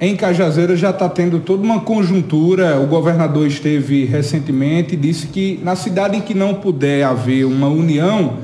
Em Cajazeiras já está tendo toda uma conjuntura. O governador esteve recentemente e disse que na cidade em que não puder haver uma união,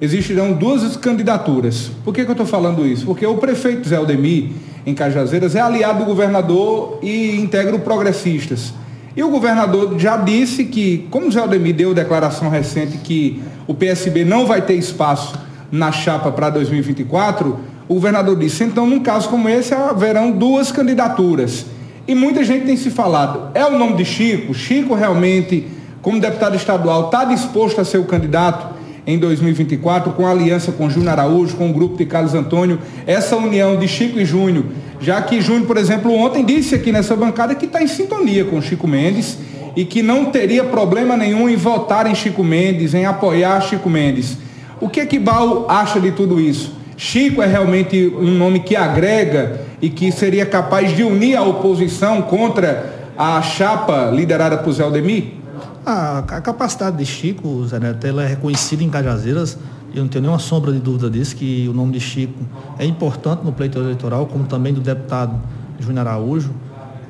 existirão duas candidaturas. Por que, que eu estou falando isso? Porque o prefeito Zé Aldemir, em Cajazeiras, é aliado do governador e integra o Progressistas. E o governador já disse que, como Zé Aldemir deu declaração recente que o PSB não vai ter espaço na chapa para 2024, o governador disse, então num caso como esse haverão duas candidaturas. E muita gente tem se falado, é o nome de Chico? Chico realmente, como deputado estadual, está disposto a ser o candidato em 2024, com aliança com Júnior Araújo, com o grupo de Carlos Antônio, essa união de Chico e Júnior, já que Júnior, por exemplo, ontem disse aqui nessa bancada que está em sintonia com Chico Mendes e que não teria problema nenhum em votar em Chico Mendes, em apoiar Chico Mendes. O que é que Bal acha de tudo isso? Chico é realmente um nome que agrega e que seria capaz de unir a oposição contra a chapa liderada por Zé Aldemir? A, a capacidade de Chico, Zé Neto, ela é reconhecida em Cajazeiras, eu não tenho nenhuma sombra de dúvida disso, que o nome de Chico é importante no pleito eleitoral, como também do deputado Júnior Araújo.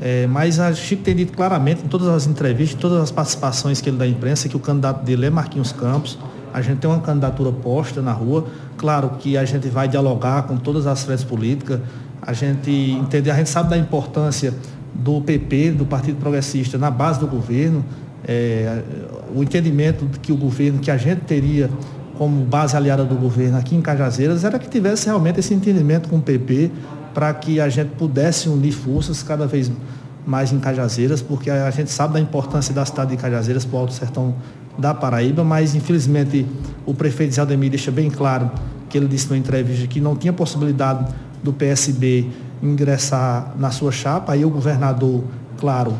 É, mas a Chico tem dito claramente em todas as entrevistas, em todas as participações que ele dá à imprensa, que o candidato dele é Marquinhos Campos. A gente tem uma candidatura posta na rua. Claro que a gente vai dialogar com todas as frentes políticas. A gente entende, a gente sabe da importância do PP, do Partido Progressista, na base do governo. É, o entendimento que o governo, que a gente teria como base aliada do governo aqui em Cajazeiras, era que tivesse realmente esse entendimento com o PP para que a gente pudesse unir forças cada vez mais em Cajazeiras, porque a gente sabe da importância da cidade de Cajazeiras para o Alto Sertão da Paraíba, mas infelizmente o prefeito Zé Aldemir deixa bem claro que ele disse numa entrevista que não tinha possibilidade do PSB ingressar na sua chapa, aí o governador, claro,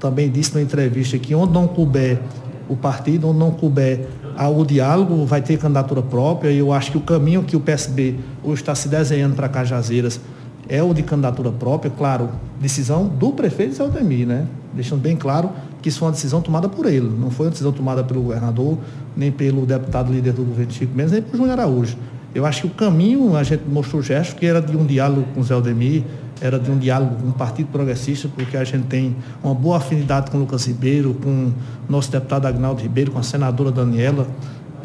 também disse na entrevista que onde não couber o partido, onde não couber o diálogo, vai ter candidatura própria, e eu acho que o caminho que o PSB hoje está se desenhando para Cajazeiras é o de candidatura própria, claro, decisão do prefeito Zé Aldemir, né? Deixando bem claro que isso foi uma decisão tomada por ele, não foi uma decisão tomada pelo governador, nem pelo deputado líder do governo Chico Mendes, nem pelo Júnior Araújo. Eu acho que o caminho, a gente mostrou o gesto, que era de um diálogo com o Zé Aldemir, era de um diálogo com o Partido Progressista, porque a gente tem uma boa afinidade com o Lucas Ribeiro, com o nosso deputado Agnaldo Ribeiro, com a senadora Daniela.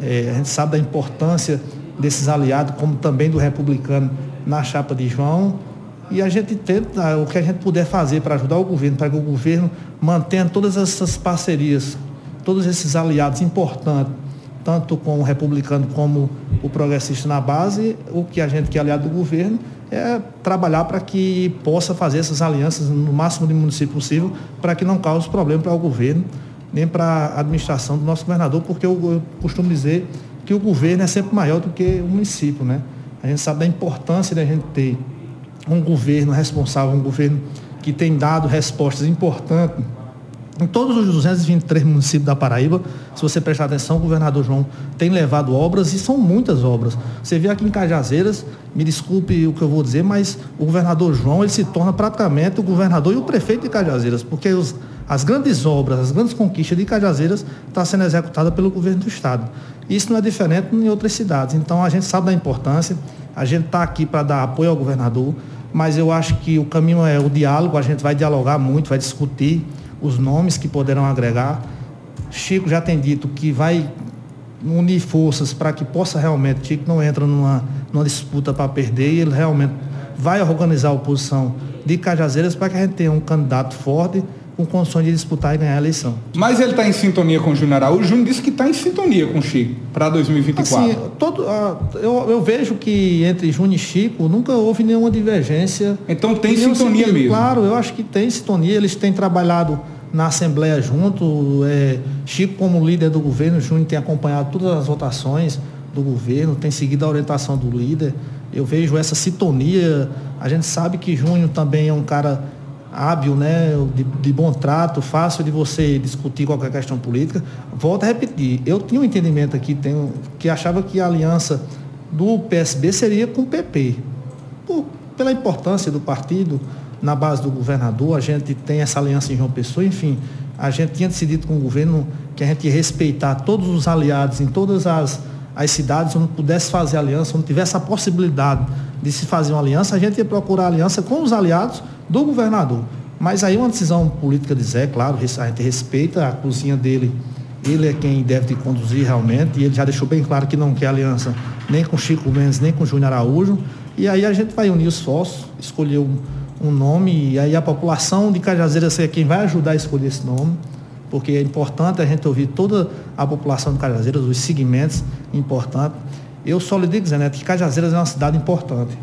É, a gente sabe da importância desses aliados, como também do republicano na chapa de João. E a gente tenta o que a gente puder fazer para ajudar o governo, para que o governo mantenha todas essas parcerias, todos esses aliados importantes, tanto com o republicano como o progressista na base, o que a gente que é aliado do governo é trabalhar para que possa fazer essas alianças no máximo de município possível, para que não cause problema para o governo, nem para a administração do nosso governador, porque eu, eu costumo dizer que o governo é sempre maior do que o município, né? A gente sabe da importância da gente ter um governo responsável, um governo que tem dado respostas importantes em todos os 223 municípios da Paraíba, se você prestar atenção, o governador João tem levado obras e são muitas obras. Você vê aqui em Cajazeiras, me desculpe o que eu vou dizer, mas o governador João ele se torna praticamente o governador e o prefeito de Cajazeiras, porque os, as grandes obras, as grandes conquistas de Cajazeiras estão tá sendo executadas pelo governo do Estado. Isso não é diferente em outras cidades. Então a gente sabe da importância, a gente está aqui para dar apoio ao governador, mas eu acho que o caminho é o diálogo, a gente vai dialogar muito, vai discutir os nomes que poderão agregar. Chico já tem dito que vai unir forças para que possa realmente, Chico não entra numa, numa disputa para perder e ele realmente vai organizar a oposição de Cajazeiras para que a gente tenha um candidato forte com condições de disputar e ganhar a eleição. Mas ele está em sintonia com o Júnior Araújo. O Júnior disse que está em sintonia com o Chico para 2024. Assim, todo, uh, eu, eu, vejo que entre Júnior e Chico nunca houve nenhuma divergência. Então tem sintonia sentido. mesmo? Claro, eu acho que tem sintonia. Eles têm trabalhado na Assembleia junto. É, Chico, como líder do governo, Júnior tem acompanhado todas as votações do governo, tem seguido a orientação do líder. Eu vejo essa sintonia. A gente sabe que Júnior também é um cara hábil, né, de, de, bom trato, fácil de você discutir qualquer questão política. Volto a repetir, eu tinha um entendimento aqui, tenho, que achava que a aliança do PSB seria com o PP. Por, pela importância do partido na base do governador, a gente tem essa aliança em João Pessoa, enfim, a gente tinha decidido com o governo que a gente ia respeitar todos os aliados em todas as, as cidades onde pudesse fazer aliança, onde tivesse a possibilidade de se fazer uma aliança, a gente ia procurar aliança com os aliados do governador. Mas aí uma decisão política de Zé, claro, a gente respeita a cozinha dele, ele é quem deve conduzir realmente, e ele já deixou bem claro que não quer aliança nem com Chico Mendes, nem com Júnior Araújo. E aí a gente vai unir os esforços, escolher um, um nome, e aí a população de Cajazeiras é quem vai ajudar a escolher esse nome, porque é importante a gente ouvir toda a população de Cajazeiras, os segmentos importantes. Eu só lhe digo, Zé Neto, que Cajazeiras é uma cidade importante